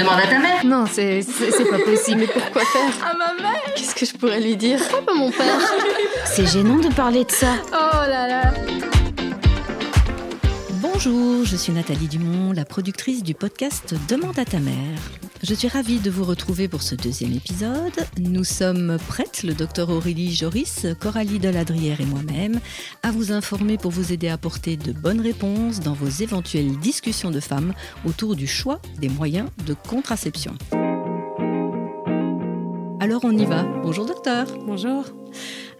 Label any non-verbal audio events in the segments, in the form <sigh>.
Demande à ta mère. Non, c'est c'est pas possible. Mais pourquoi faire À ma mère Qu'est-ce que je pourrais lui dire Pourquoi pas mon père <laughs> C'est gênant de parler de ça. Oh là là Bonjour, je suis Nathalie Dumont, la productrice du podcast Demande à ta mère. Je suis ravie de vous retrouver pour ce deuxième épisode. Nous sommes prêtes, le docteur Aurélie Joris, Coralie Deladrière et moi-même, à vous informer pour vous aider à apporter de bonnes réponses dans vos éventuelles discussions de femmes autour du choix des moyens de contraception. Alors on y va. Bonjour docteur. Bonjour.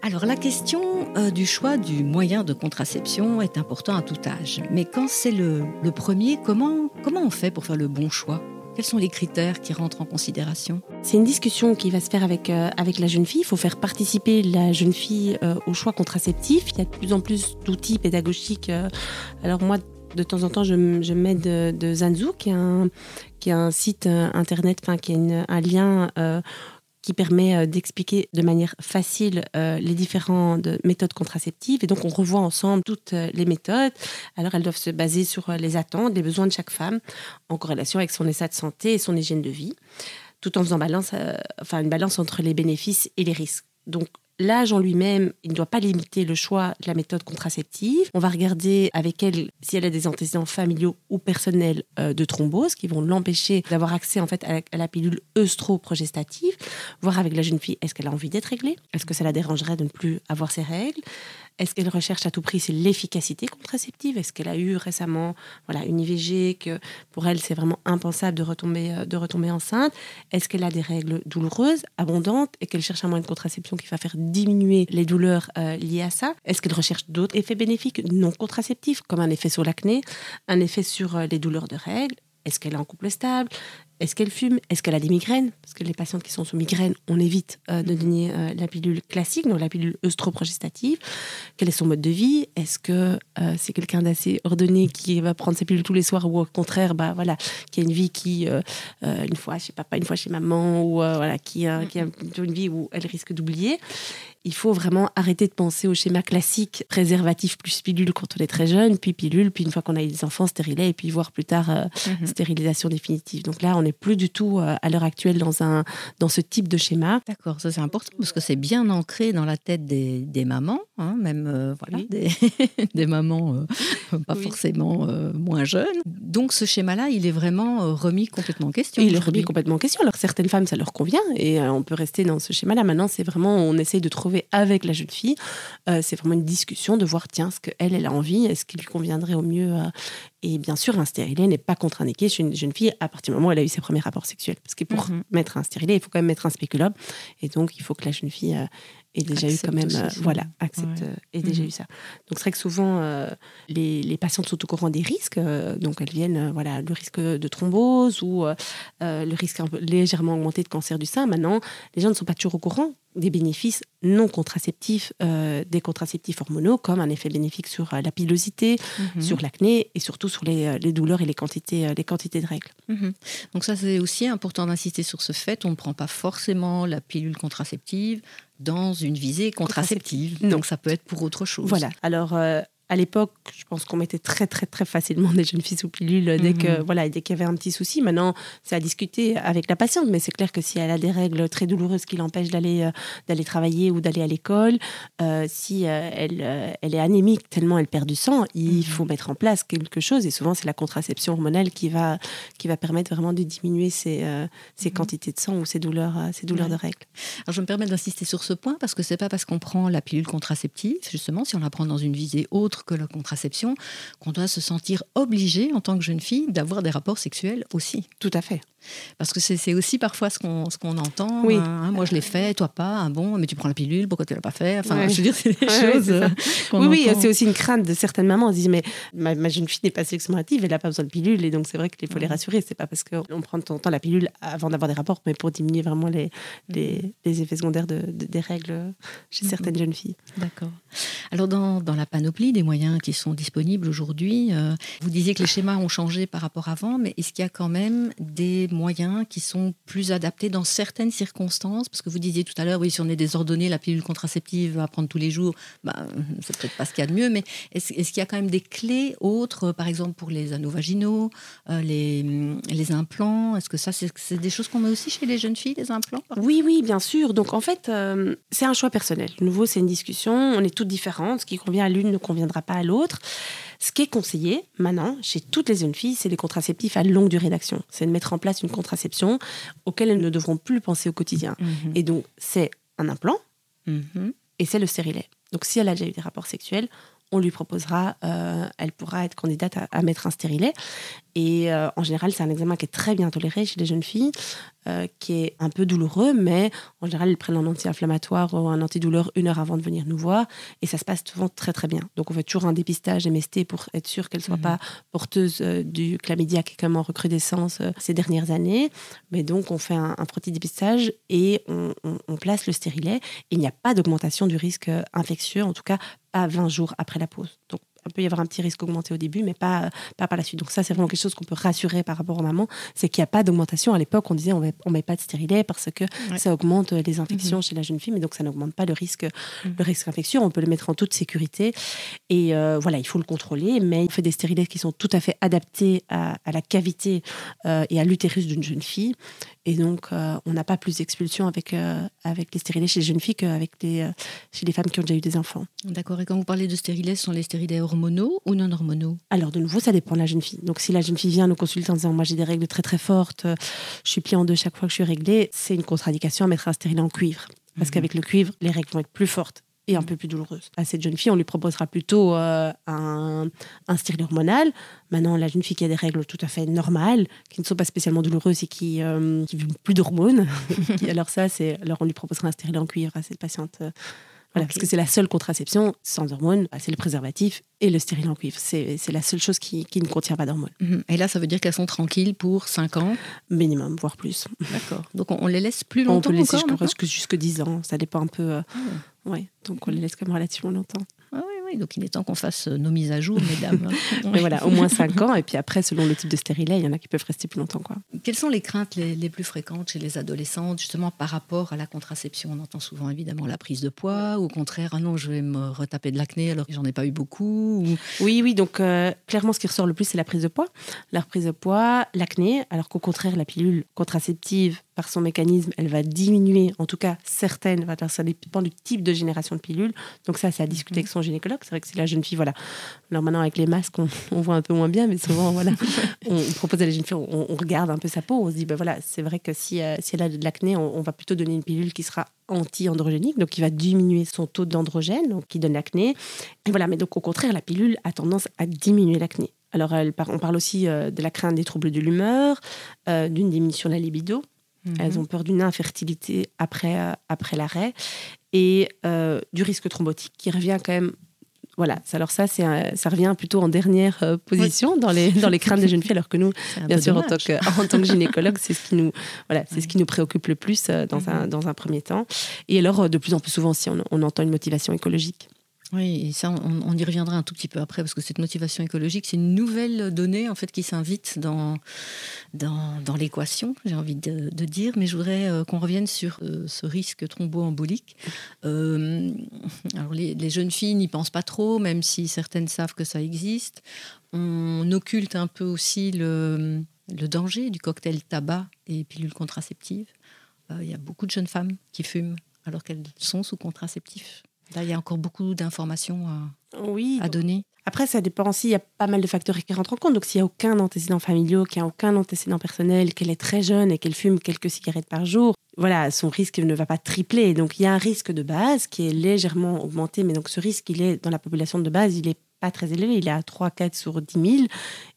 Alors la question euh, du choix du moyen de contraception est importante à tout âge. Mais quand c'est le, le premier, comment, comment on fait pour faire le bon choix? Quels sont les critères qui rentrent en considération? C'est une discussion qui va se faire avec, euh, avec la jeune fille. Il faut faire participer la jeune fille euh, au choix contraceptif. Il y a de plus en plus d'outils pédagogiques. euh. alors moi, de temps en temps, je, je m'aide de, de Zanzu, qui est un, site internet, enfin, qui une- un lien qui permet euh, d'expliquer de manière facile euh, les différentes méthodes contraceptives. Et donc, on revoit ensemble toutes euh, les méthodes. Alors, elles doivent se baser sur euh, les attentes, les besoins de chaque femme, en corrélation avec son état de santé et son hygiène de vie, tout en faisant euh, une balance entre les bénéfices et les risques. L'âge en lui-même, il ne doit pas limiter le choix de la méthode contraceptive. On va regarder avec elle si elle a des antécédents familiaux ou personnels euh, de thrombose qui vont l'empêcher d'avoir accès en fait à la, pilule œstroprogestative. Voir avec la jeune fille, est-ce qu'elle a envie d'être réglée? Est-ce que ça la dérangerait de ne plus avoir ses règles? Est-ce qu'elle recherche à tout prix l'efficacité contraceptive? Est-ce qu'elle a eu récemment voilà une IVG que pour elle c'est vraiment impensable de retomber euh, de retomber enceinte? Est-ce qu'elle a des règles douloureuses, abondantes et qu'elle cherche un moyen de contraception qui va faire diminuer les douleurs euh, liées à ça? Est-ce qu'elle recherche d'autres effets bénéfiques non contraceptifs comme un effet sur l'acné, un effet sur euh, les douleurs de règles? Est-ce qu'elle est en couple stable? Est-ce qu'elle fume? Est-ce qu'elle a des migraines? Parce que les patientes qui sont sous migraine, on évite euh, de donner euh, la pilule classique, donc la pilule œstroprogestative. Quel est son mode de vie? Est-ce que euh, c'est quelqu'un d'assez ordonné qui va prendre ses pilules tous les soirs ou au contraire, bah voilà, qui a une vie qui une fois chez papa, une fois chez maman ou voilà, qui qui a plutôt une vie où elle risque d'oublier? Il faut vraiment arrêter de penser au schéma classique préservatif plus pilule quand on est très jeune, puis pilule, puis une fois qu'on a eu des enfants, stérilet, et puis voir plus tard euh, Mhm. stérilisation définitive. Donc là, on n'est plus du tout euh, à l'heure actuelle dans, un, dans ce type de schéma. D'accord, ça c'est important parce que c'est bien ancré dans la tête des, des mamans, hein, même euh, voilà, Oui. des, <laughs> des mamans <laughs> pas Oui. forcément moins jeunes. Donc ce schéma-là, il est vraiment remis complètement en question. Il est remis complètement en question. Alors certaines femmes, ça leur convient et on peut rester dans ce schéma-là. Maintenant, c'est vraiment, on essaye de trouver avec la jeune fille, euh, c'est vraiment une discussion de voir, tiens, ce qu'elle, elle a envie, est-ce qu'il lui conviendrait au mieux euh, Et bien sûr, un stérilet n'est pas contre-indiqué chez une jeune fille à partir du moment où elle a eu ses premiers rapports sexuels. Parce que pour Mhm. mettre un stérilet, il faut quand même mettre un spéculum. Et donc, il faut que la jeune fille euh, ait déjà eu quand même, euh, ça. voilà, accepte, Ouais. euh, déjà Mhm. eu ça. Donc, c'est vrai que souvent, euh, les, les patientes sont au courant des risques. euh, donc, elles viennent, euh, voilà, le risque de thrombose ou euh, euh, le risque un peu légèrement augmenté de cancer du sein. Maintenant, les gens ne sont pas toujours au courant des bénéfices non contraceptifs euh, des contraceptifs hormonaux, comme un effet bénéfique sur euh, la pilosité, Mhm. sur l'acné et surtout sur les, euh, les douleurs et les quantités, les quantités de règles. Mhm. Donc ça, c'est aussi important d'insister sur ce fait. On ne prend pas forcément la pilule contraceptive dans une visée contraceptive. Non. Donc ça peut être pour autre chose. Voilà. Alors, euh, à l'époque, je pense qu'on mettait très, très, très facilement <laughs> des jeunes filles sous pilule dès que Mhm. voilà, dès qu'il y avait un petit souci. Maintenant, c'est à discuter avec la patiente, mais c'est clair que si elle a des règles très douloureuses qui l'empêchent d'aller euh, d'aller travailler ou d'aller à l'école, euh, si euh, elle, elle est anémique tellement elle perd du sang, il Mhm. faut mettre en place quelque chose. Et souvent, c'est la contraception hormonale qui va qui va permettre vraiment de diminuer ces, ces Mhm. quantités de sang ou ces douleurs, ces douleurs Ouais. de règles. Alors je me permets d'insister sur ce point parce que c'est pas parce qu'on prend la pilule contraceptive, justement, si on la prend dans une visée autre que la contraception, qu'on doit se sentir obligé en tant que jeune fille d'avoir des rapports sexuels aussi. Tout à fait. Parce que c'est aussi parfois ce qu'on ce qu'on entend. Oui. hein, moi je l'ai fait, toi pas. Ah bon, mais tu prends la pilule, pourquoi tu l'as pas fait? Enfin, Ouais. je veux dire, c'est <laughs> des Ouais, choses euh, Oui, oui, c'est aussi une crainte de certaines mamans. Elles se disent, mais ma, ma jeune fille n'est pas sexuellement active, elle n'a pas besoin de pilule. Et donc, c'est vrai qu'il faut les rassurer. C'est pas parce qu'on prend de temps en temps la pilule avant d'avoir des rapports, mais pour diminuer vraiment les, les, les effets secondaires de, de- des règles chez Mhm. certaines jeunes filles. D'accord. Alors, dans, dans la panoplie des moyens qui sont disponibles aujourd'hui. Euh, vous disiez que les schémas ont changé par rapport à avant, mais est-ce qu'il y a quand même des moyens qui sont plus adaptés dans certaines circonstances Parce que vous disiez tout à l'heure, oui, si on est désordonné, la pilule contraceptive à prendre tous les jours, bah, <laughs> c'est peut-être pas ce qu'il y a de mieux, mais est-ce qu'il y a quand même des clés autres, par exemple pour les anneaux vaginaux, euh, les, les implants? Est-ce que ça, c'est des choses qu'on met aussi chez les jeunes filles, les implants Oui, oui, bien sûr. Donc en fait, euh, c'est un choix personnel. De nouveau, c'est une discussion. On est toutes différentes. Ce qui convient à l'une ne conviendra pas à l'autre. Ce qui est conseillé maintenant chez toutes les jeunes filles, c'est les contraceptifs à longue durée d'action. C'est de mettre en place une contraception auquel elles ne devront plus penser au quotidien. Mhm. Et donc, c'est un implant Mhm. et c'est le stérilet. Donc, si elle a déjà eu des rapports sexuels, on lui proposera, euh, elle pourra être candidate à, à mettre un stérilet. Et euh, en général, c'est un examen qui est très bien toléré chez les jeunes filles, euh, qui est un peu douloureux, mais en général, elles prennent un anti-inflammatoire ou un antidouleur une heure avant de venir nous voir, et ça se passe souvent très très bien. Donc on fait toujours un dépistage MST pour être sûr qu'elle ne soit Mhm. pas porteuse euh, du chlamydia qui est quand même en recrudescence ces dernières années. Mais donc on fait un, un petit dépistage et on, on- on place le stérilet. Il n'y a pas d'augmentation du risque infectieux, en tout cas pas 20 jours après la pause. Donc il peut y avoir un petit risque augmenté au début, mais pas, pas par la suite. Donc ça, c'est vraiment quelque chose qu'on peut rassurer par rapport aux mamans, c'est qu'il n'y a pas d'augmentation. À l'époque, on disait on met, on met pas de stérilet parce que Ouais. ça augmente les infections chez la jeune fille, mais donc ça n'augmente pas le risque, Mhm. le risque infectieux. On peut le mettre en toute sécurité. Et euh, voilà, il faut le contrôler, mais il fait des stérilets qui sont tout à fait adaptés à, à la cavité euh, et à l'utérus d'une jeune fille. Et donc, euh, on n'a pas plus d'expulsion avec, euh, avec les stérilets chez les jeunes filles qu'avec les, euh, chez les femmes qui ont déjà eu des enfants. D'accord. Et quand vous parlez de stérilets, ce sont les stérilets hormonaux ou non hormonaux? Alors, de nouveau, ça dépend de la jeune fille. Donc, si la jeune fille vient nous consulter en disant Moi, j'ai des règles très très fortes, euh, je suis pliée en deux chaque fois que je suis réglée, c'est une contre-indication à mettre un stérilet en cuivre. Parce Mhm. qu'avec le cuivre, les règles vont être plus fortes et un peu plus douloureuses. À cette jeune fille, on lui proposera plutôt euh, un, un stérilet hormonal. Maintenant, la jeune fille qui a des règles tout à fait normales, qui ne sont pas spécialement douloureuses et qui euh, qui n'ont plus d'hormones, <laughs> <laughs> alors ça, c'est alors on lui proposera un stérilet en cuivre à cette patiente. euh, voilà, parce que c'est la seule contraception sans hormones, bah, c'est le préservatif et le stérilet en cuivre. C'est la seule chose qui, qui ne contient pas d'hormones, Mhm. Et là, ça veut dire qu'elles sont tranquilles pour 5 ans. minimum, voire plus. D'accord. Donc on, on les laisse plus On longtemps peut laisser encore jusqu'à maintenant jusque, jusque 10 ans, ça dépend un peu. euh, ouais, donc on les laisse quand même relativement longtemps. Donc il est temps qu'on fasse euh, nos mises à jour, mesdames. <laughs> Mais voilà, au moins 5 ans, et puis après, selon le type de stérilet, il y en a qui peuvent rester plus longtemps. Quoi. Quelles sont les craintes les, les plus fréquentes chez les adolescentes, justement par rapport à la contraception? On entend souvent évidemment la prise de poids, ou au contraire, ah non, je vais me retaper de l'acné alors que j'en ai pas eu beaucoup. ou- Oui, oui, donc euh, clairement, ce qui ressort le plus, c'est la prise de poids. La prise de poids, l'acné, alors qu'au contraire, la pilule contraceptive, par son mécanisme, elle va diminuer, en tout cas certaines, ça dépend du type de génération de pilule. Donc ça, c'est à discuter avec son gynécologue. C'est vrai que si la jeune fille, voilà. Alors maintenant, avec les masques, on, <laughs> on voit un peu moins bien, mais souvent, <laughs> voilà, on, propose à la jeune fille, on, on regarde un peu sa peau, on se dit, ben voilà, c'est vrai que si, euh, si elle a de l'acné, on, on va plutôt donner une pilule qui sera anti-androgénique, donc qui va diminuer son taux d'androgène, donc qui donne l'acné. Et voilà, mais donc au contraire, la pilule a tendance à diminuer l'acné. Alors, elle on parle aussi euh, de la crainte des troubles de l'humeur, euh, d'une diminution de la libido. Elles ont peur d'une infertilité après, euh, après l'arrêt et euh, du risque thrombotique qui revient quand même. Voilà, alors ça, c'est un- ça revient plutôt en dernière euh, position dans, les, dans les <laughs> craintes des jeunes filles, alors que nous, un bien sûr, en tant, que, en tant que gynécologue, c'est ce qui nous, voilà, c'est ce qui nous préoccupe le plus dans, un, Mhm. dans un premier temps. Et alors, de plus en plus souvent on, on entend une motivation écologique. Oui, et ça, on, y reviendra un tout petit peu après, parce que cette motivation écologique, c'est une nouvelle donnée en fait qui s'invite dans, l'équation, j'ai envie de, dire, mais je voudrais euh, qu'on revienne sur euh, ce risque thromboembolique. Euh, alors les, jeunes filles n'y pensent pas trop, même si certaines savent que ça existe. On occulte un peu aussi le, le danger du cocktail tabac et pilules contraceptives. Euh, Il y a beaucoup de jeunes femmes qui fument alors qu'elles sont sous contraceptifs. Là, il y a encore beaucoup d'informations à, Oui. à donner. Après, ça dépend aussi, il y a pas mal de facteurs qui rentrent en compte. Donc, s'il n'y a aucun antécédent familial, qu'il n'y a aucun antécédent personnel, qu'elle est très jeune et qu'elle fume quelques cigarettes par jour, voilà, son risque ne va pas tripler. Donc, il y a un risque de base qui est légèrement augmenté, mais donc ce risque, il est dans la population de base, il n'est pas très élevé. Il est à 3, 4 sur 10 000.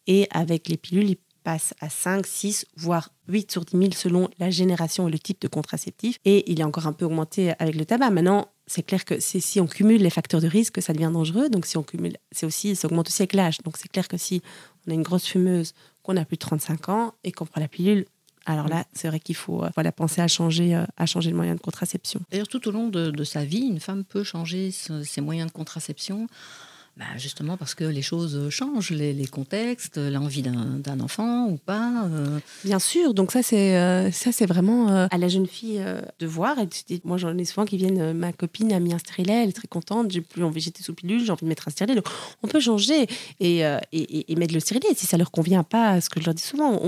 Et avec les pilules, il passe à 5, 6, voire 8 sur 10 000 selon la génération et le type de contraceptif. Et il est encore un peu augmenté avec le tabac. Maintenant, c'est clair que si on cumule les facteurs de risque, ça devient dangereux. Donc, si on cumule, c'est aussi, ça augmente aussi avec l'âge. Donc, c'est clair que si on a une grosse fumeuse, qu'on a plus de 35 ans et qu'on prend la pilule, alors là, c'est vrai qu'il faut euh, penser à changer, euh, à changer le moyen de contraception. D'ailleurs, tout au long de, sa vie, une femme peut changer ses moyens de contraception. Bah, Justement parce que les choses changent, les, contextes, l'envie d'un enfant ou pas. Euh. Bien sûr, donc ça c'est euh, ça c'est vraiment euh, à la jeune fille de voir. Et moi j'en ai souvent qui viennent, ma copine a mis un stérilet, elle est très contente, j'ai plus envie, j'étais sous pilule, j'ai envie de mettre un stérilet. Donc on peut changer et, et, et, mettre le stérilet si ça leur convient pas, ce que je leur dis souvent,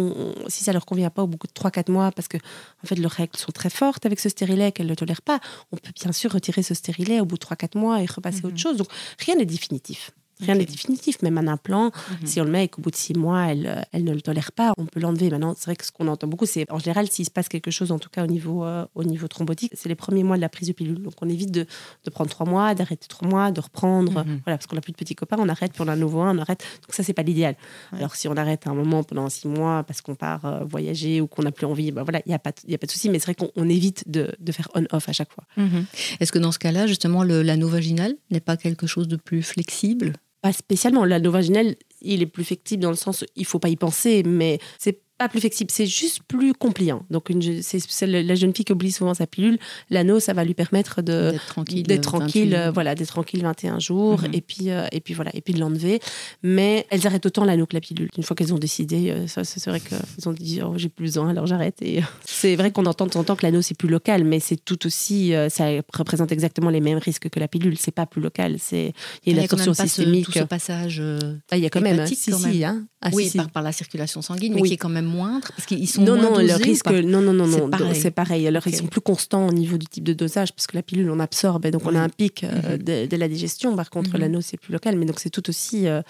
si ça leur convient pas au bout de 3-4 mois parce que en fait leurs règles sont très fortes avec ce stérilet qu'elles ne tolèrent pas, on peut bien sûr retirer ce stérilet au bout de 3-4 mois et repasser à autre mhm. chose. Donc rien n'est définitif. Rien n'est définitif, même un implant, mhm. si on le met et qu'au bout de six mois, elle, elle ne le tolère pas, on peut l'enlever. Maintenant, c'est vrai que ce qu'on entend beaucoup, c'est en général, s'il se passe quelque chose, en tout cas au niveau, euh, au niveau thrombotique, c'est les premiers mois de la prise de pilule. Donc on évite de, de prendre trois mois, d'arrêter trois mois, de reprendre. Mhm. Voilà, parce qu'on n'a plus de petits copains, on arrête, puis on a un nouveau un, on arrête. Donc ça, c'est pas l'idéal. Alors si on arrête à un moment pendant six mois parce qu'on part euh, voyager ou qu'on n'a plus envie, ben voilà, il n'y a, pas, y a pas de souci, mais c'est vrai qu'on évite de, de faire on-off à chaque fois. Mhm. Est-ce que dans ce cas-là, justement, l'anneau vaginal n'est pas quelque chose de plus flexible? Spécialement. L'anneau vaginal, il est plus flexible dans le sens, il faut pas y penser, mais c'est pas plus flexible, c'est juste plus compliant. Donc, c'est la jeune fille qui oublie souvent sa pilule. L'anneau, ça va lui permettre d'être tranquille, d'être tranquille, euh, voilà, d'être tranquille 21 jours, mhm. et puis euh, et puis voilà, et puis de l'enlever. Mais elles arrêtent autant l'anneau que la pilule. Une fois qu'elles ont décidé, euh, ça, c'est vrai qu'elles ont dit, oh, j'ai plus besoin, alors j'arrête. Et <laughs> c'est vrai qu'on entend de temps en temps que l'anneau c'est plus local, mais c'est tout aussi, ça représente exactement les mêmes risques que la pilule. C'est pas plus local, c'est il y a, une absorption systémique. Ce, passage. Ah, il y a quand même, hein, si, si, hein. ah, oui, Par, la circulation sanguine, mais qui est quand même moindre parce qu'ils sont non, moins non, le risque, non, non, non, non, c'est pareil. Alors ils sont plus constants au niveau du type de dosage parce que la pilule on absorbe et donc on a un pic euh, mhm. de, la digestion. Par contre, mhm. l'anneau c'est plus local, mais donc c'est tout aussi euh,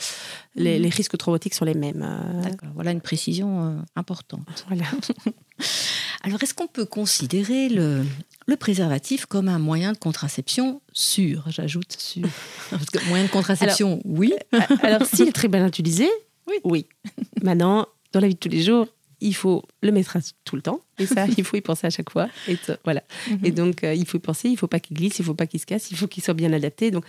les, mhm. les, risques thrombotiques sont les mêmes. Euh. D'accord. Voilà une précision importante. Voilà. <laughs> Alors est-ce qu'on peut considérer le, le préservatif comme un moyen de contraception sûr, j'ajoute sûr? <laughs> Parce que moyen de contraception, oui. alors, s'il est très bien utilisé, oui. oui. Maintenant, dans la vie de tous les jours, il faut le mettre tout le temps. Et ça, <laughs> il faut y penser à chaque fois. Et voilà. Mhm. Et donc, euh, il faut y penser. Il ne faut pas qu'il glisse, il ne faut pas qu'il se casse, il faut qu'il soit bien adapté. Donc,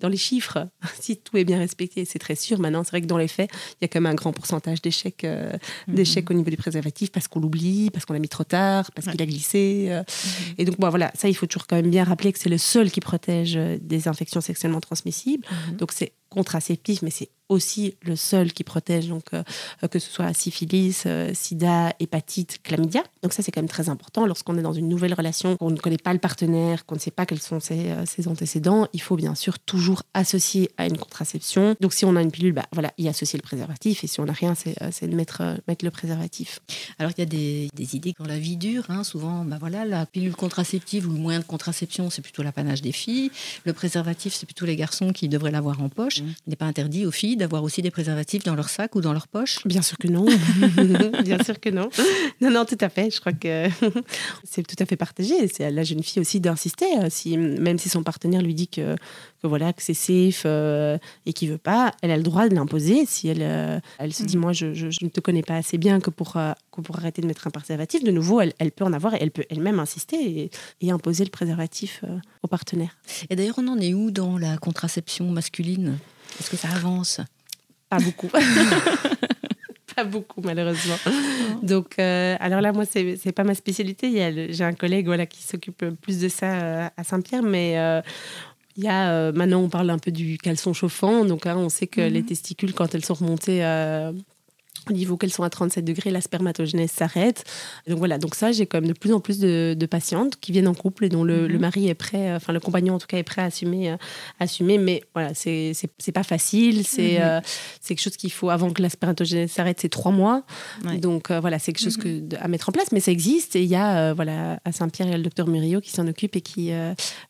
dans les chiffres, <laughs> si tout est bien respecté, c'est très sûr. Maintenant, c'est vrai que dans les faits, il y a quand même un grand pourcentage d'échecs, euh, mhm. au niveau du préservatif parce qu'on l'oublie, parce qu'on l'a mis trop tard, parce qu'il a glissé. Euh. Mhm. Et donc, bon, voilà, ça, il faut toujours quand même bien rappeler que c'est le seul qui protège des infections sexuellement transmissibles. Donc, c'est contraceptif, mais c'est aussi le seul qui protège, donc euh, que ce soit syphilis, euh, sida, hépatite, chlamydia. Donc ça, c'est quand même très important. Lorsqu'on est dans une nouvelle relation, qu'on ne connaît pas le partenaire, qu'on ne sait pas quels sont ses, euh, antécédents, il faut bien sûr toujours associer à une contraception. Donc si on a une pilule, bah, voilà, y associer le préservatif. Et si on n'a rien, c'est de mettre, mettre le préservatif. Alors il y a des, idées dans la vie dure. Hein, souvent, bah, voilà, la pilule contraceptive ou le moyen de contraception, c'est plutôt l'apanage des filles. Le préservatif, c'est plutôt les garçons qui devraient l'avoir en poche. Mmh. Il n'est pas interdit aux filles d'avoir aussi des préservatifs dans leur sac ou dans leur poche? Bien sûr que non. <laughs> Bien sûr que non. Non, non, tout à fait. Je crois que <laughs> c'est tout à fait partagé. C'est à la jeune fille aussi d'insister, euh, si, même si son partenaire lui dit que, que voilà que c'est safe euh, et qu'il veut pas, elle a le droit de l'imposer. Si elle, euh, elle se dit, mm. moi, je, je, ne te connais pas assez bien que pour, pour arrêter de mettre un préservatif, de nouveau, elle, elle peut en avoir et elle peut elle-même insister et, et, imposer le préservatif au partenaire. Et d'ailleurs, on en est où dans la contraception masculine? Est-ce que ça avance Pas beaucoup. <laughs> pas beaucoup malheureusement. Donc, euh, alors là, moi, c'est n'est pas ma spécialité. J'ai un collègue voilà, qui s'occupe plus de ça euh, à Saint-Pierre, mais euh, il y a, maintenant, on parle un peu du caleçon chauffant. Donc, hein, on sait que les mhm. testicules, quand elles sont remontées niveau qu'elles sont à 37 degrés, la spermatogénèse s'arrête. Donc voilà, donc ça, j'ai quand même de plus en plus de, patientes qui viennent en couple et dont le, mhm. mari est prêt, euh, enfin le compagnon en tout cas est prêt à assumer. Euh, assumer mais voilà, c'est pas facile. C'est mhm. euh, c'est quelque chose qu'il faut, avant que la spermatogénèse s'arrête, c'est trois mois. Donc voilà, c'est quelque chose mhm. à mettre en place, mais ça existe. Et il y a, voilà, à Saint-Pierre, il y a le docteur Murillo qui s'en occupe et qui,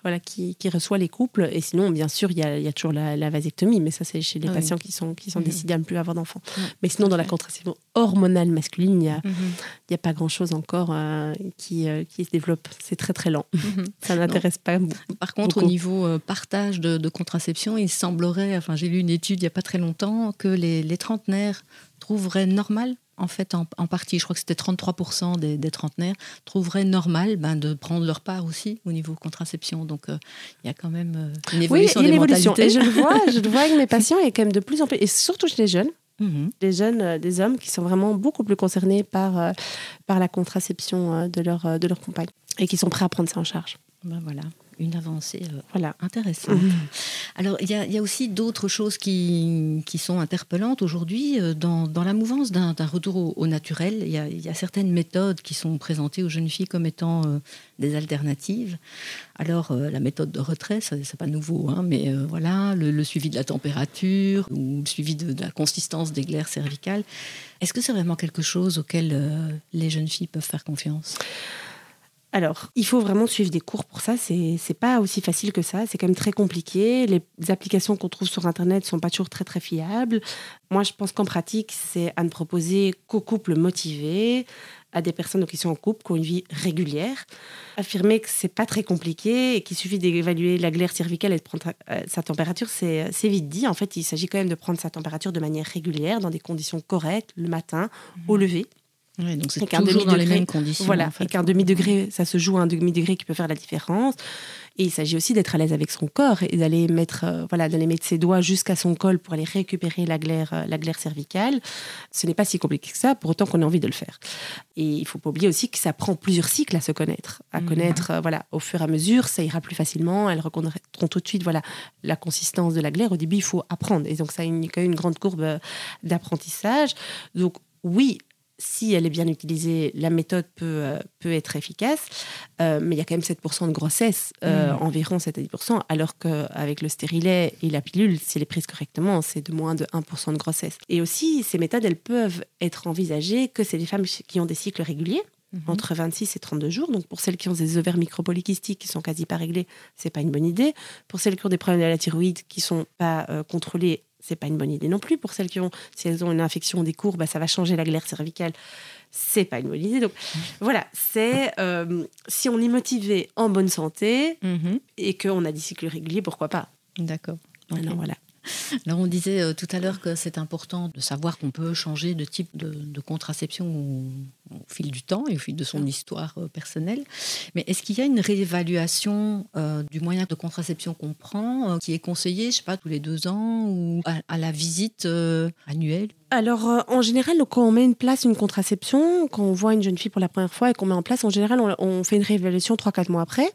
voilà, qui, qui, reçoit les couples. Et sinon, bien sûr, il y a, il y a toujours la, vasectomie, mais ça, c'est chez les patients qui sont, qui sont décidés à ne plus avoir d'enfants. Mais sinon, dans la contraception hormonale masculine, il n'y a, mhm. a, pas grand-chose encore euh, qui, euh, qui, se développe. C'est très très lent. Mhm. <laughs> Ça n'intéresse pas beaucoup. Par contre, au niveau euh, partage de, contraception, il semblerait, enfin j'ai lu une étude il n'y a pas très longtemps, que les, les trentenaires trouveraient normal en fait, en, partie, je crois que c'était 33% des, des, trentenaires, trouveraient normal ben, de prendre leur part aussi au niveau contraception. Donc, il y a quand même une évolution oui, une évolution. Et je le vois, je le vois avec mes <laughs> patients, et quand même de plus en plus, et surtout chez les jeunes, Mhm. Des jeunes, euh, des hommes qui sont vraiment beaucoup plus concernés par, euh, la contraception euh, de leur, de leur compagne et qui sont prêts à prendre ça en charge. Ben voilà, une avancée euh, Voilà. intéressante. Alors, il y, a- il y a aussi d'autres choses qui, qui sont interpellantes aujourd'hui euh, dans, dans la mouvance d'un retour au, au naturel. Il y, a, il y a certaines méthodes qui sont présentées aux jeunes filles comme étant euh, des alternatives. Alors, la méthode de retrait, ça- c'est pas nouveau, hein, mais voilà, le, le suivi de la température ou le suivi de, de la consistance des glaires cervicales. Est-ce que c'est vraiment quelque chose auquel les jeunes filles peuvent faire confiance? Alors, il faut vraiment suivre des cours pour ça. C'est pas aussi facile que ça. C'est quand même très compliqué. Les applications qu'on trouve sur Internet sont pas toujours très très fiables. Moi, je pense qu'en pratique, c'est à ne proposer qu'aux couples motivés, à des personnes qui sont en couple, qui ont une vie régulière. Affirmer que c'est pas très compliqué et qu'il suffit d'évaluer la glaire cervicale et de prendre euh, sa température, c'est c'est vite dit. En fait, il s'agit quand même de prendre sa température de manière régulière, dans des conditions correctes, le matin, au lever. Ouais, Donc, c'est toujours dans les mêmes conditions. Voilà, en fait. avec un demi-degré, ça se joue à un demi-degré qui peut faire la différence. Et il s'agit aussi d'être à l'aise avec son corps et d'aller mettre, euh, voilà, d'aller mettre ses doigts jusqu'à son col pour aller récupérer la glaire, euh, la glaire cervicale. Ce n'est pas si compliqué que ça, pour autant qu'on a envie de le faire. Et il faut pas oublier aussi que ça prend plusieurs cycles à se connaître, à Mhm. connaître, euh, voilà, au fur et à mesure, ça ira plus facilement. Elles reconnaîtront tout de suite, voilà, la consistance de la glaire. Au début, il faut apprendre. Et donc, ça a une, quand même une grande courbe d'apprentissage. Donc, oui, si elle est bien utilisée, la méthode peut, euh, peut être efficace, Euh, mais il y a quand même 7% de grossesse, euh, Mhm. environ 7 à 10%, alors qu'avec le stérilet et la pilule, si elle est prise correctement, c'est de moins de 1% de grossesse. Et aussi, ces méthodes, elles peuvent être envisagées que c'est des femmes qui ont des cycles réguliers, Mhm. entre 26 et 32 jours. Donc pour celles qui ont des ovaires micropolykystiques qui sont quasi pas réglés, c'est pas une bonne idée. Pour celles qui ont des problèmes de la thyroïde qui sont pas euh, contrôlés, c'est pas une bonne idée non plus. Pour celles qui ont, si elles ont une infection des cours, bah, ça va changer la glaire cervicale. C'est pas une bonne idée. Donc voilà, c'est euh, si on est motivé en bonne santé Mhm. et qu'on a des cycles réguliers, pourquoi pas? D'accord. Alors, voilà. <laughs> Alors on disait euh, tout à l'heure que c'est important de savoir qu'on peut changer de type de, de contraception au, au fil du temps et au fil de son histoire euh, personnelle. Mais est-ce qu'il y a une réévaluation euh, du moyen de contraception qu'on prend euh, qui est conseillé, je sais pas, tous les deux ans ou à, à la visite euh, annuelle? Alors, en général, quand on met en place une contraception, quand on voit une jeune fille pour la première fois et qu'on met en place, en général, on, on fait une réévaluation 3-4 mois après.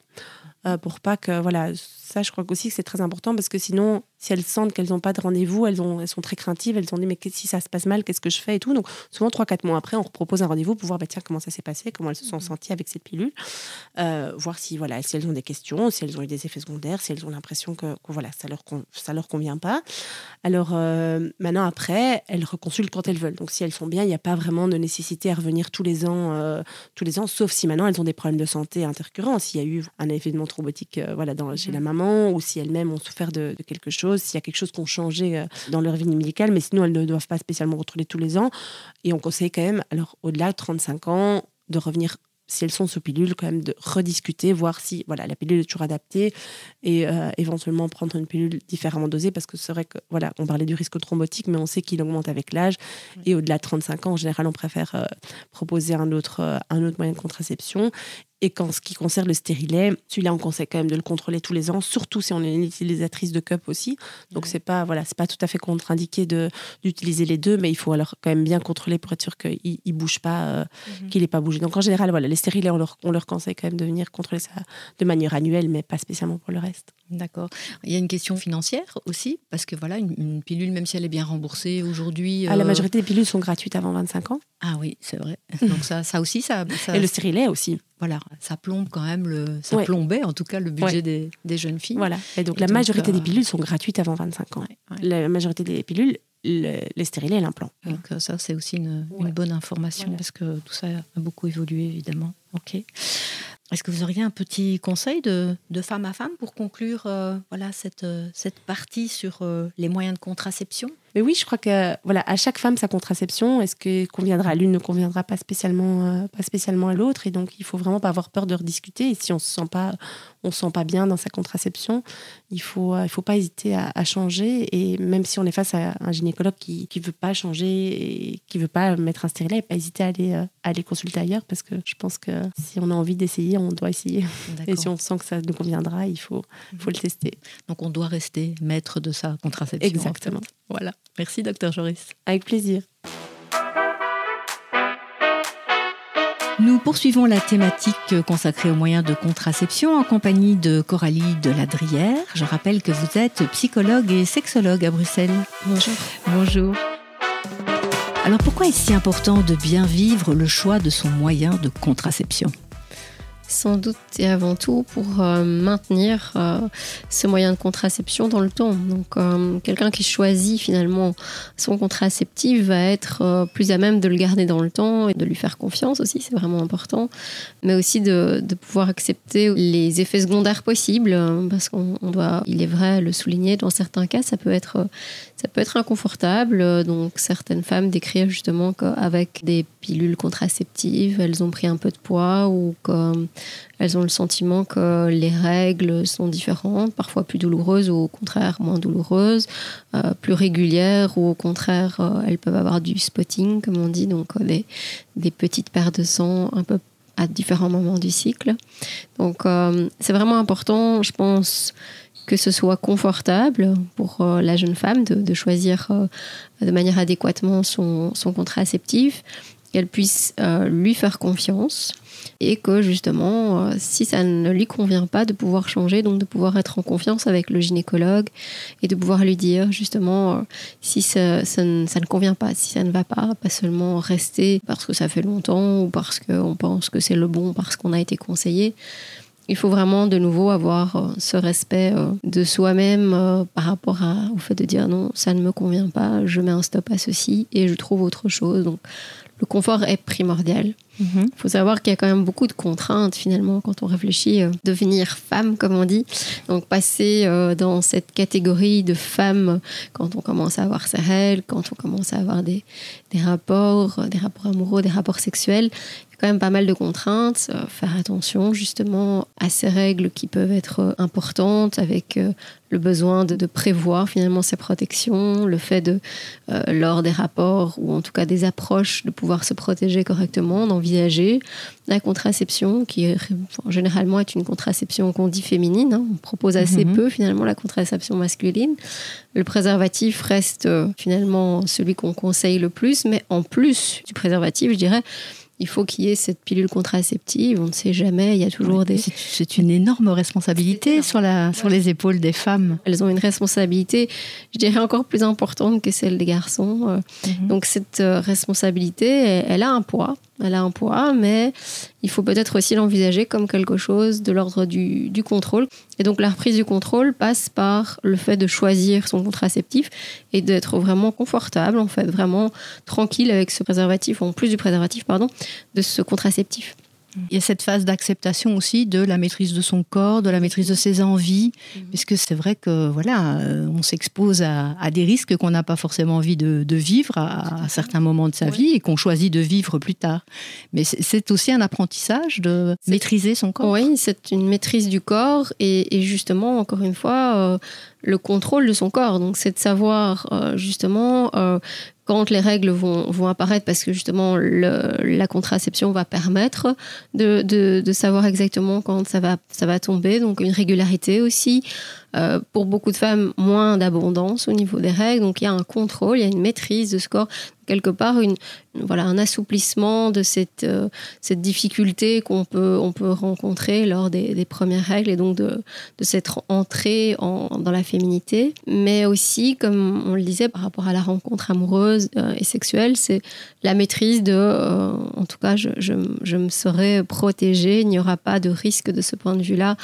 pour pas que. Voilà, ça, je crois aussi que c'est très important parce que sinon, si elles sentent qu'elles n'ont pas de rendez-vous, elles, ont, elles sont très craintives, elles ont dit, mais si ça se passe mal, qu'est-ce que je fais et tout. Donc, souvent, 3-4 mois après, on propose un rendez-vous pour voir, bah, tiens, comment ça s'est passé, comment elles se sont senties avec cette pilule. Euh, voir si, voilà, si elles ont des questions, si elles ont eu des effets secondaires, si elles ont l'impression que, que, voilà, ça leur, con- ça leur convient pas. Alors euh, maintenant, après, elles reconsultent quand elles veulent. Donc si elles sont bien, il n'y a pas vraiment de nécessité à revenir tous les ans, euh, tous les ans, sauf si maintenant elles ont des problèmes de santé intercurrents, s'il y a eu un événement thrombotique voilà, dans, chez la maman, ou si elles-mêmes ont souffert de, de quelque chose, s'il y a quelque chose qui a changé euh, dans leur vie médicale, mais sinon elles ne doivent pas spécialement contrôler tous les ans. Et on conseille quand même, alors au-delà de 35 ans, de revenir si elles sont sous pilule, quand même de rediscuter, voir si voilà la pilule est toujours adaptée et euh, éventuellement prendre une pilule différemment dosée. Parce que c'est vrai que voilà on parlait du risque thrombotique mais on sait qu'il augmente avec l'âge. Et au-delà de 35 ans en général on préfère euh, proposer un autre euh, un autre moyen de contraception et qu'en ce qui concerne le stérilet, celui-là, on conseille quand même de le contrôler tous les ans, surtout si on est une utilisatrice de cup aussi. Donc, c'est pas, voilà, c'est pas tout à fait contre-indiqué de, d'utiliser les deux, mais il faut alors quand même bien contrôler pour être sûr qu'il ne bouge pas, euh, qu'il n'ait pas bougé. Donc, en général, voilà, les stérilets, on leur, on leur conseille quand même de venir contrôler ça de manière annuelle, mais pas spécialement pour le reste. D'accord. Il y a une question financière aussi, parce que voilà, une, une pilule, même si elle est bien remboursée aujourd'hui. Ah, la euh, majorité des pilules sont gratuites avant 25 ans. Ah oui, c'est vrai. <laughs> Donc ça, ça aussi, ça, ça- Et le stérilet aussi. voilà, ça plombe quand même le, ça Ouais. plombait en tout cas le budget Ouais. des, des jeunes filles. Voilà. Et donc, Et la donc, majorité euh, des pilules sont gratuites avant 25 ans. Ouais. La majorité des pilules, le, les stérilets et l'implant. Donc euh, ça, c'est aussi une, bonne information Voilà. parce que tout ça a beaucoup évolué évidemment. Ok. Est-ce que vous auriez un petit conseil de, de femme à femme pour conclure euh, voilà cette, euh, cette partie sur euh, les moyens de contraception? Mais oui, je crois que voilà, à chaque femme sa contraception. Est-ce que conviendra à l'une ne conviendra pas spécialement, euh, à l'autre, et donc il faut vraiment pas avoir peur de rediscuter. Et si on se sent pas, on se sent pas bien dans sa contraception, il faut, euh, il faut pas hésiter à, à changer. Et même si on est face à un gynécologue qui qui veut pas changer et qui veut pas mettre un stérilet, pas hésiter à aller, euh, à aller consulter ailleurs, parce que je pense que si on a envie d'essayer, on doit essayer. Et si on sent que ça nous conviendra, il faut, faut le tester. Donc on doit rester maître de sa contraception. en Exactement. fait. Voilà. Merci docteur Joris. Avec plaisir. Nous poursuivons la thématique consacrée aux moyens de contraception en compagnie de Coralie Deladrière. Je rappelle que vous êtes psychologue et sexologue à Bruxelles. Bonjour. Bonjour. Alors pourquoi est-ce si important de bien vivre le choix de son moyen de contraception? Sans doute et avant tout pour euh, maintenir euh, ce moyen de contraception dans le temps. Donc euh, quelqu'un qui choisit finalement son contraceptif va être plus à même de le garder dans le temps et de lui faire confiance aussi, c'est vraiment important, mais aussi de, pouvoir accepter les effets secondaires possibles, parce qu'on doit, il est vrai, le souligner, dans certains cas, ça peut être, ça peut être inconfortable. Donc certaines femmes décrivent justement qu'avec des pilules contraceptives, elles ont pris un peu de poids ou que elles ont le sentiment que les règles sont différentes, parfois plus douloureuses ou au contraire moins douloureuses, euh, plus régulières ou au contraire euh, elles peuvent avoir du spotting comme on dit, donc euh, des, petites paires de sang un peu à différents moments du cycle. Donc c'est vraiment important, je pense, que ce soit confortable pour la jeune femme de, choisir de manière adéquatement son, son contraceptif, qu'elle puisse lui faire confiance et que justement, euh, si ça ne lui convient pas, de pouvoir changer, donc de pouvoir être en confiance avec le gynécologue et de pouvoir lui dire justement euh, si ça, ne, convient pas, si ça ne va pas, pas seulement rester parce que ça fait longtemps ou parce qu'on pense que c'est le bon, parce qu'on a été conseillé. Il faut vraiment de nouveau avoir euh, ce respect de soi-même par rapport au fait de dire non, ça ne me convient pas, je mets un stop à ceci et je trouve autre chose. Le confort est primordial. Il mhm. faut savoir qu'il y a quand même beaucoup de contraintes finalement quand on réfléchit à euh, devenir femme, comme on dit. Donc passer euh, dans cette catégorie de femme quand on commence à avoir ses règles, quand on commence à avoir des, des rapports, euh, des rapports amoureux, des rapports sexuels, quand même pas mal de contraintes. Euh, faire attention justement à ces règles qui peuvent être importantes avec le besoin de, prévoir finalement ses protections, le fait de, lors des rapports ou en tout cas des approches, de pouvoir se protéger correctement, d'envisager la contraception qui généralement est une contraception qu'on dit féminine. Hein. On propose assez mhm. peu finalement la contraception masculine. Le préservatif reste finalement celui qu'on conseille le plus, mais en plus du préservatif, je dirais, il faut qu'il y ait cette pilule contraceptive. On ne sait jamais. Il y a toujours des. C'est une énorme responsabilité sur, la, sur les épaules des femmes. Elles ont une responsabilité, je dirais, encore plus importante que celle des garçons. Euh, mhm. Donc, cette euh, responsabilité, elle a un poids elle a un poids, mais il faut peut-être aussi l'envisager comme quelque chose de l'ordre du, contrôle. Et donc la reprise du contrôle passe par le fait de choisir son contraceptif et d'être vraiment confortable, en fait, vraiment tranquille avec ce préservatif, en plus du préservatif, pardon, de ce contraceptif. Il y a cette phase d'acceptation aussi de la maîtrise de son corps, de la maîtrise de ses envies, mhm. puisque c'est vrai que voilà, euh, on s'expose à, des risques qu'on n'a pas forcément envie de, vivre à, certains moments de sa vie et qu'on choisit de vivre plus tard. Mais c'est aussi un apprentissage de maîtriser son corps. Oui, c'est une maîtrise du corps et, justement, encore une fois, euh, le contrôle de son corps. Donc, c'est de savoir euh, justement quand les règles vont, apparaître, parce que justement la contraception va permettre de, savoir exactement quand ça va tomber, donc une régularité aussi. Euh, pour beaucoup de femmes, moins d'abondance au niveau des règles, donc il y a un contrôle, il y a une maîtrise de ce corps quelque part une, voilà, un assouplissement de cette, euh, cette difficulté qu'on peut, on peut rencontrer lors des, premières règles et donc de, de cette entrée en, dans la féminité. Mais aussi, comme on le disait, par rapport à la rencontre amoureuse euh, et sexuelle, c'est la maîtrise de, en tout cas, je, je, je, me serai protégée, il n'y aura pas de risque de ce point de vue-là.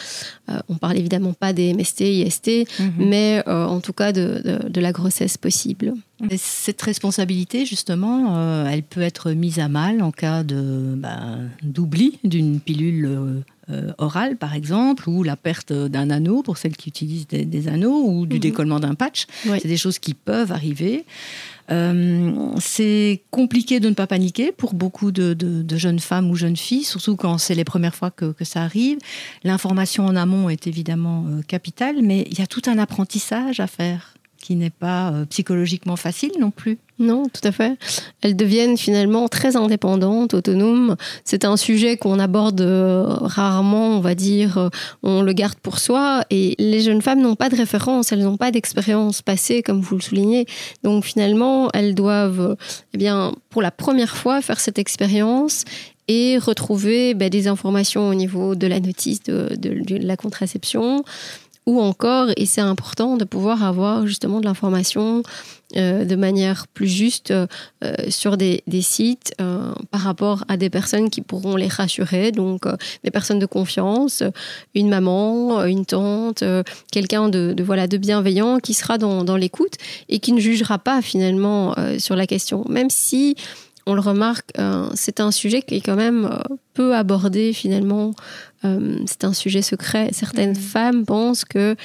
on parle évidemment pas des MST, IST, mhm. mais en tout cas de, de, de la grossesse possible cette responsabilité, justement, euh, elle peut être mise à mal en cas de bah, d'oubli d'une pilule euh, orale, par exemple, ou la perte d'un anneau pour celles qui utilisent des, anneaux, ou du mhm. décollement d'un patch. C'est des choses qui peuvent arriver. Euh, c'est compliqué de ne pas paniquer pour beaucoup de, jeunes femmes ou jeunes filles, surtout quand c'est les premières fois que, que ça arrive. L'information en amont est évidemment capitale, mais il y a tout un apprentissage à faire. Qui n'est pas euh, psychologiquement facile non plus. Non, tout à fait. Elles deviennent finalement très indépendantes, autonomes. C'est un sujet qu'on aborde euh, rarement, on va dire, euh, on le garde pour soi. Et les jeunes femmes n'ont pas de référence, elles n'ont pas d'expérience passée, comme vous le soulignez. Donc finalement, elles doivent, eh bien, pour la première fois, faire cette expérience et retrouver ben, des informations au niveau de la notice de, de la contraception, ou encore, et c'est important, de pouvoir avoir justement de l'information euh, de manière plus juste euh, sur des, des sites euh, par rapport à des personnes qui pourront les rassurer, donc des personnes de confiance, une maman, une tante, quelqu'un de, de, voilà de bienveillant qui sera dans, dans l'écoute et qui ne jugera pas finalement sur la question, même si on le remarque, c'est un sujet qui est quand même peu abordé finalement euh, c'est un sujet secret. Certaines mhm. femmes pensent que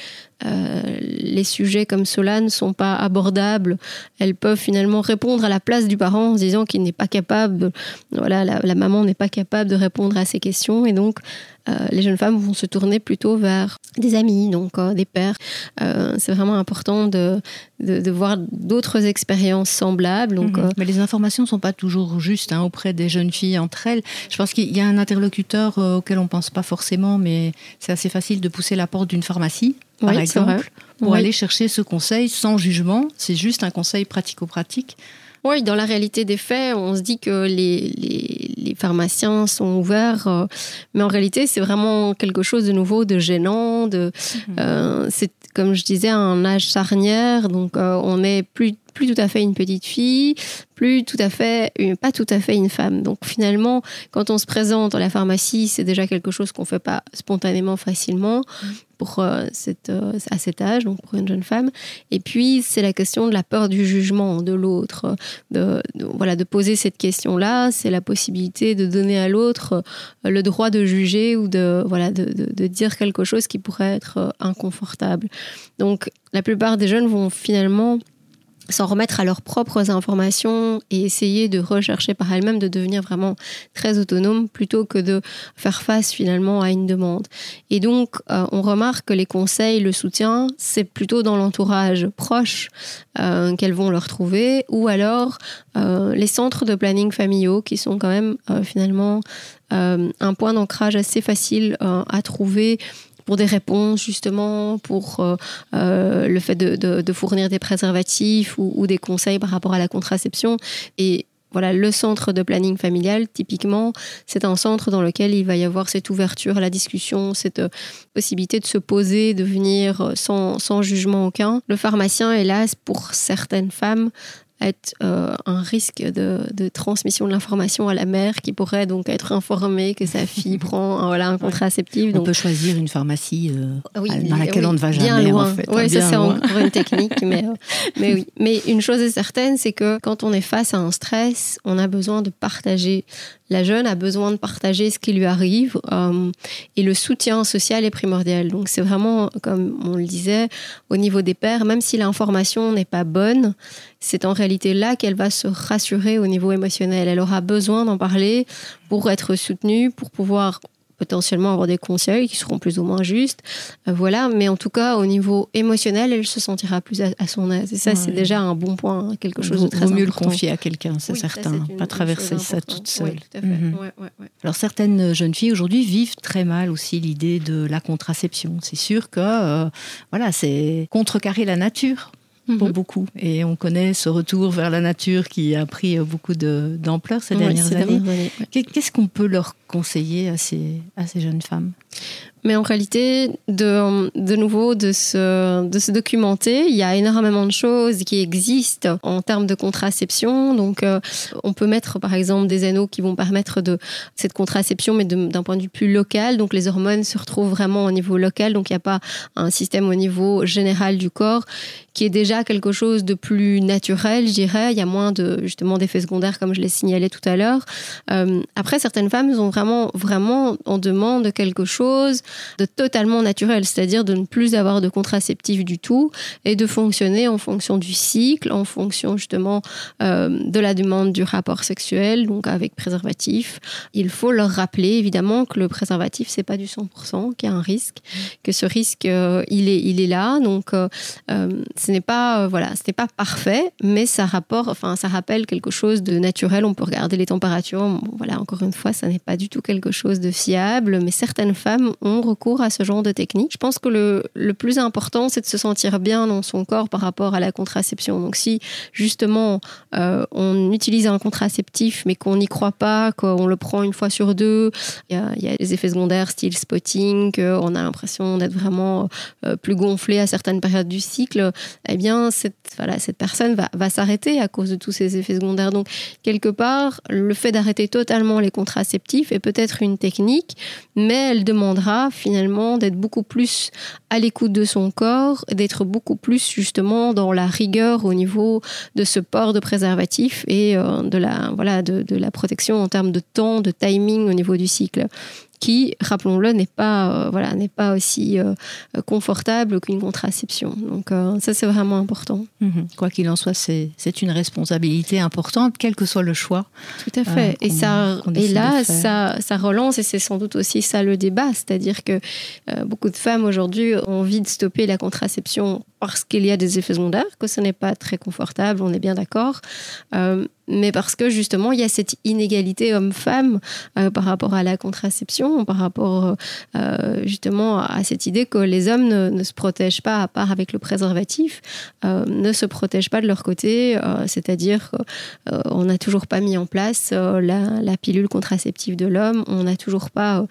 euh, les sujets comme cela ne sont pas abordables. Elles peuvent finalement répondre à la place du parent en disant qu'il n'est pas capable, voilà, la, maman n'est pas capable de répondre à ces questions. Et donc, euh, les jeunes femmes vont se tourner plutôt vers des amis, donc des pères. c'est vraiment important de, de, voir d'autres expériences semblables. Donc, mhm. Mais les informations ne sont pas toujours justes hein, auprès des jeunes filles entre elles. Je pense qu'il y a un interlocuteur auquel on ne pense pas forcément, mais c'est assez facile de pousser la porte d'une pharmacie, par exemple, pour aller chercher ce conseil sans jugement. C'est juste un conseil pratico-pratique. Oui, dans la réalité des faits, on se dit que les, les, pharmaciens sont ouverts, euh, mais en réalité, c'est vraiment quelque chose de nouveau, de gênant. De, mhm. euh, c'est, comme je disais, un âge charnière, donc euh, on n'est plus plus tout à fait une petite fille, plus tout à fait, pas tout à fait une femme. Donc finalement, quand on se présente dans la pharmacie, c'est déjà quelque chose qu'on fait pas spontanément facilement pour euh, euh, à cet âge, donc pour une jeune femme. Et puis c'est la question de la peur du jugement de l'autre, de, voilà, de poser cette question-là. C'est la possibilité de donner à l'autre euh, le droit de juger ou de voilà de dire quelque chose qui pourrait être inconfortable. Donc la plupart des jeunes vont finalement s'en remettre à leurs propres informations et essayer de rechercher par elles-mêmes, de devenir vraiment très autonome plutôt que de faire face finalement à une demande. Et donc, euh, on remarque que les conseils, le soutien, c'est plutôt dans l'entourage proche euh, qu'elles vont le retrouver ou alors euh, les centres de planning familiaux qui sont quand même finalement un point d'ancrage assez facile à trouver pour des réponses justement, pour euh, euh, le fait de, fournir des préservatifs ou, des conseils par rapport à la contraception. Et voilà, le centre de planning familial, typiquement, c'est un centre dans lequel il va y avoir cette ouverture à la discussion, cette euh, possibilité de se poser, de venir sans, sans jugement aucun. Le pharmacien, hélas, pour certaines femmes, être euh, un risque de, de, transmission de l'information à la mère qui pourrait donc être informée que sa fille <laughs> prend voilà, un contraceptif. On peut choisir une pharmacie euh, dans laquelle on ne va jamais. Bien loin. En fait, oui, ça c'est encore une technique, mais, euh, <laughs> mais oui. Mais une chose est certaine, c'est que quand on est face à un stress, on a besoin de partager la jeune a besoin de partager ce qui lui arrive euh, et le soutien social est primordial. Donc c'est vraiment, comme on le disait, au niveau des pères, même si l'information n'est pas bonne, c'est en réalité là qu'elle va se rassurer au niveau émotionnel. Elle aura besoin d'en parler pour être soutenue, pour pouvoir potentiellement avoir des conseils qui seront plus ou moins justes. Euh, voilà, mais en tout cas, au niveau émotionnel, elle se sentira plus à, son aise. Et ça, c'est déjà un bon point, quelque chose de très vaut mieux le confier à quelqu'un, c'est certain, pas traverser ça toute seule. Mhm. Alors, certaines jeunes filles aujourd'hui vivent très mal aussi l'idée de la contraception. C'est sûr que, euh, voilà, c'est contrecarrer la nature pour mhm. beaucoup. Et on connaît ce retour vers la nature qui a pris beaucoup d'ampleur ces dernières années. Qu'est-ce qu'on peut leur conseiller à ces, à ces jeunes femmes? Mais en réalité, de, de nouveau, de se, de se documenter, il y a énormément de choses qui existent en termes de contraception. Donc, euh, on peut mettre, par exemple, des anneaux qui vont permettre de cette contraception, mais d'un point de vue plus local. Donc, les hormones se retrouvent vraiment au niveau local. Donc, il n'y a pas un système au niveau général du corps qui est déjà quelque chose de plus naturel, je dirais. Il y a moins de, justement, d'effets secondaires, comme je l'ai signalé tout à l'heure. Euh, après, certaines femmes ont vraiment, vraiment en demande quelque chose de totalement naturel, c'est-à-dire de ne plus avoir de contraceptif du tout et de fonctionner en fonction du cycle, en fonction justement euh, de la demande du rapport sexuel, donc avec préservatif. Il faut leur rappeler évidemment que le préservatif c'est pas du 100%, qu'il y a un risque, que ce risque euh, il est il est là, donc euh, ce n'est pas voilà, pas parfait, mais ça rapport, enfin ça rappelle quelque chose de naturel. On peut regarder les températures. voilà, encore une fois, ça n'est pas du tout quelque chose de fiable, mais certaines femmes ont recours à ce genre de technique. Je pense que le, le plus important, c'est de se sentir bien dans son corps par rapport à la contraception. Donc si justement euh, on utilise un contraceptif mais qu'on n'y croit pas, qu'on le prend une fois sur deux, il y a, des effets secondaires style spotting, on a l'impression d'être vraiment euh, plus gonflé à certaines périodes du cycle, eh bien cette, voilà, cette personne va s'arrêter à cause de tous ces effets secondaires. Donc quelque part, le fait d'arrêter totalement les contraceptifs est peut-être une technique, mais elle demandera finalement d'être beaucoup plus à l'écoute de son corps, d'être beaucoup plus justement dans la rigueur au niveau de ce port de préservatif et euh, de la voilà de, de la protection en termes de temps, de timing au niveau du cycle qui, rappelons-le, n'est pas, euh, voilà, n'est pas aussi euh, confortable qu'une contraception. Donc euh, ça, c'est vraiment important. Mhm. Quoi qu'il en soit, c'est, c'est une responsabilité importante, quel que soit le choix. Tout à fait. et ça, et là, ça, ça relance, et c'est sans doute aussi ça le débat, c'est-à-dire que beaucoup de femmes aujourd'hui ont envie de stopper la contraception parce qu'il y a des effets secondaires, que ce n'est pas très confortable, on est bien d'accord mais parce que justement, il y a cette inégalité homme-femme euh, par rapport à la contraception, par rapport euh, justement à cette idée que les hommes ne, se protègent pas, à part avec le préservatif, euh, ne se protègent pas de leur côté, c'est-à-dire qu'on n'a toujours pas mis en place la, pilule contraceptive de l'homme, on n'a toujours pas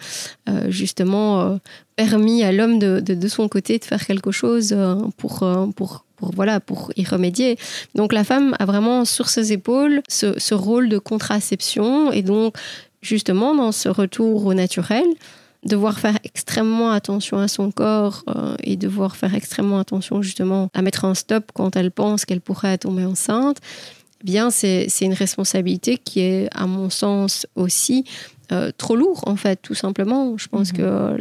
justement permis à l'homme de, de, de, son côté de faire quelque chose pour, pour pour, voilà, pour y remédier. Donc la femme a vraiment sur ses épaules ce, rôle de contraception et donc justement dans ce retour au naturel, devoir faire extrêmement attention à son corps euh, et devoir faire extrêmement attention justement à mettre un stop quand elle pense qu'elle pourrait tomber enceinte, bien c'est une responsabilité qui est à mon sens aussi euh, trop lourd, en fait, tout simplement. Je pense mhm. que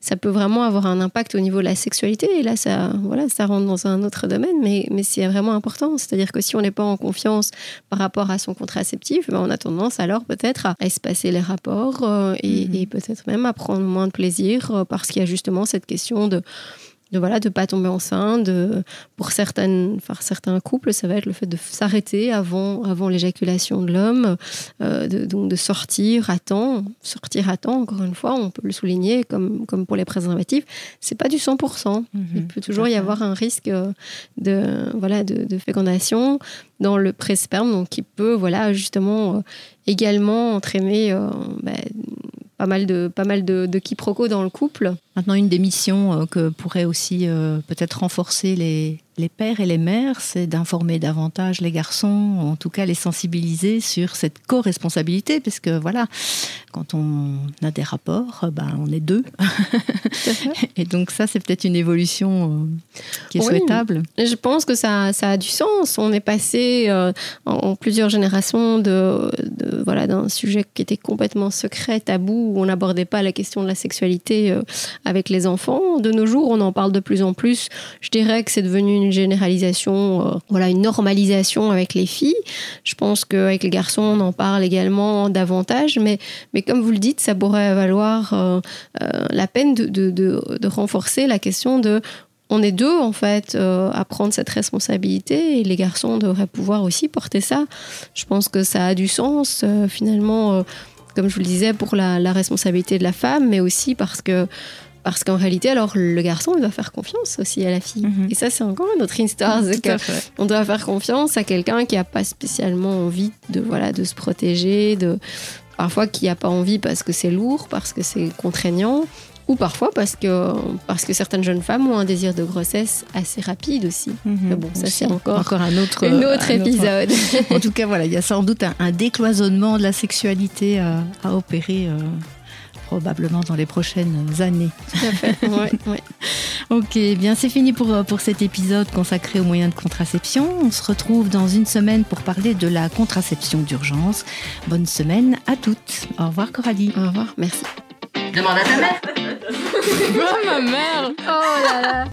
ça peut vraiment avoir un impact au niveau de la sexualité. Et là, ça, voilà, ça rentre dans un autre domaine, mais, mais c'est vraiment important. C'est-à-dire que si on n'est pas en confiance par rapport à son contraceptif, ben on a tendance alors peut-être à espacer les rapports euh, et, mhm. et peut-être même à prendre moins de plaisir euh, parce qu'il y a justement cette question de de voilà de pas tomber enceinte de, pour certaines enfin, certains couples ça va être le fait de s'arrêter avant avant l'éjaculation de l'homme euh, donc de sortir à temps sortir à temps encore une fois on peut le souligner comme comme pour les préservatifs c'est pas du 100% mm-hmm. il peut toujours y avoir un risque de voilà de, de fécondation dans le pré-sperme donc qui peut voilà justement euh, également entraîner euh, bah, pas mal de pas mal de, de quiproquos dans le couple. Maintenant, une des missions euh, que pourrait aussi euh, peut-être renforcer les, les pères et les mères, c'est d'informer davantage les garçons, en tout cas les sensibiliser sur cette co-responsabilité, parce que voilà, quand on a des rapports, ben, on est deux. <laughs> et donc ça, c'est peut-être une évolution qui est oui, souhaitable. Je pense que ça, ça, a du sens. On est passé euh, en, en, plusieurs générations de, de voilà d'un sujet qui était complètement secret, tabou, où on n'abordait pas la question de la sexualité euh, avec les enfants. De nos jours, on en parle de plus en plus. Je dirais que c'est devenu une généralisation, euh, voilà, une normalisation avec les filles. Je pense qu'avec les garçons, on en parle également davantage, mais, mais comme vous le dites, ça pourrait valoir euh, euh, la peine de, de, renforcer la question de on est deux en fait à prendre cette responsabilité et les garçons devraient pouvoir aussi porter ça. Je pense que ça a du sens finalement, comme je vous le disais, pour la, responsabilité de la femme, mais aussi parce que parce qu'en réalité, alors, le garçon, il doit faire confiance aussi à la fille. Mm -hmm. Et ça, c'est encore une autre histoire. on doit faire confiance à quelqu'un qui n'a pas spécialement envie de, voilà, de se protéger, de, parfois qui n'a pas envie parce que c'est lourd, parce que c'est contraignant, ou parfois parce que, parce que certaines jeunes femmes ont un désir de grossesse assez rapide aussi. Mm -hmm. Mais bon, ça c'est encore, encore un autre, un autre un épisode. Autre... <laughs> en tout cas, voilà, il y a sans doute un, un décloisonnement de la sexualité à, à opérer. Euh probablement dans les prochaines années. <laughs> ouais, ouais. Ok, bien c'est fini pour, pour cet épisode consacré aux moyens de contraception. On se retrouve dans une semaine pour parler de la contraception d'urgence. Bonne semaine à toutes. Au revoir Coralie. Au revoir, merci. Demande à ta mère. <laughs> ma mère Oh là là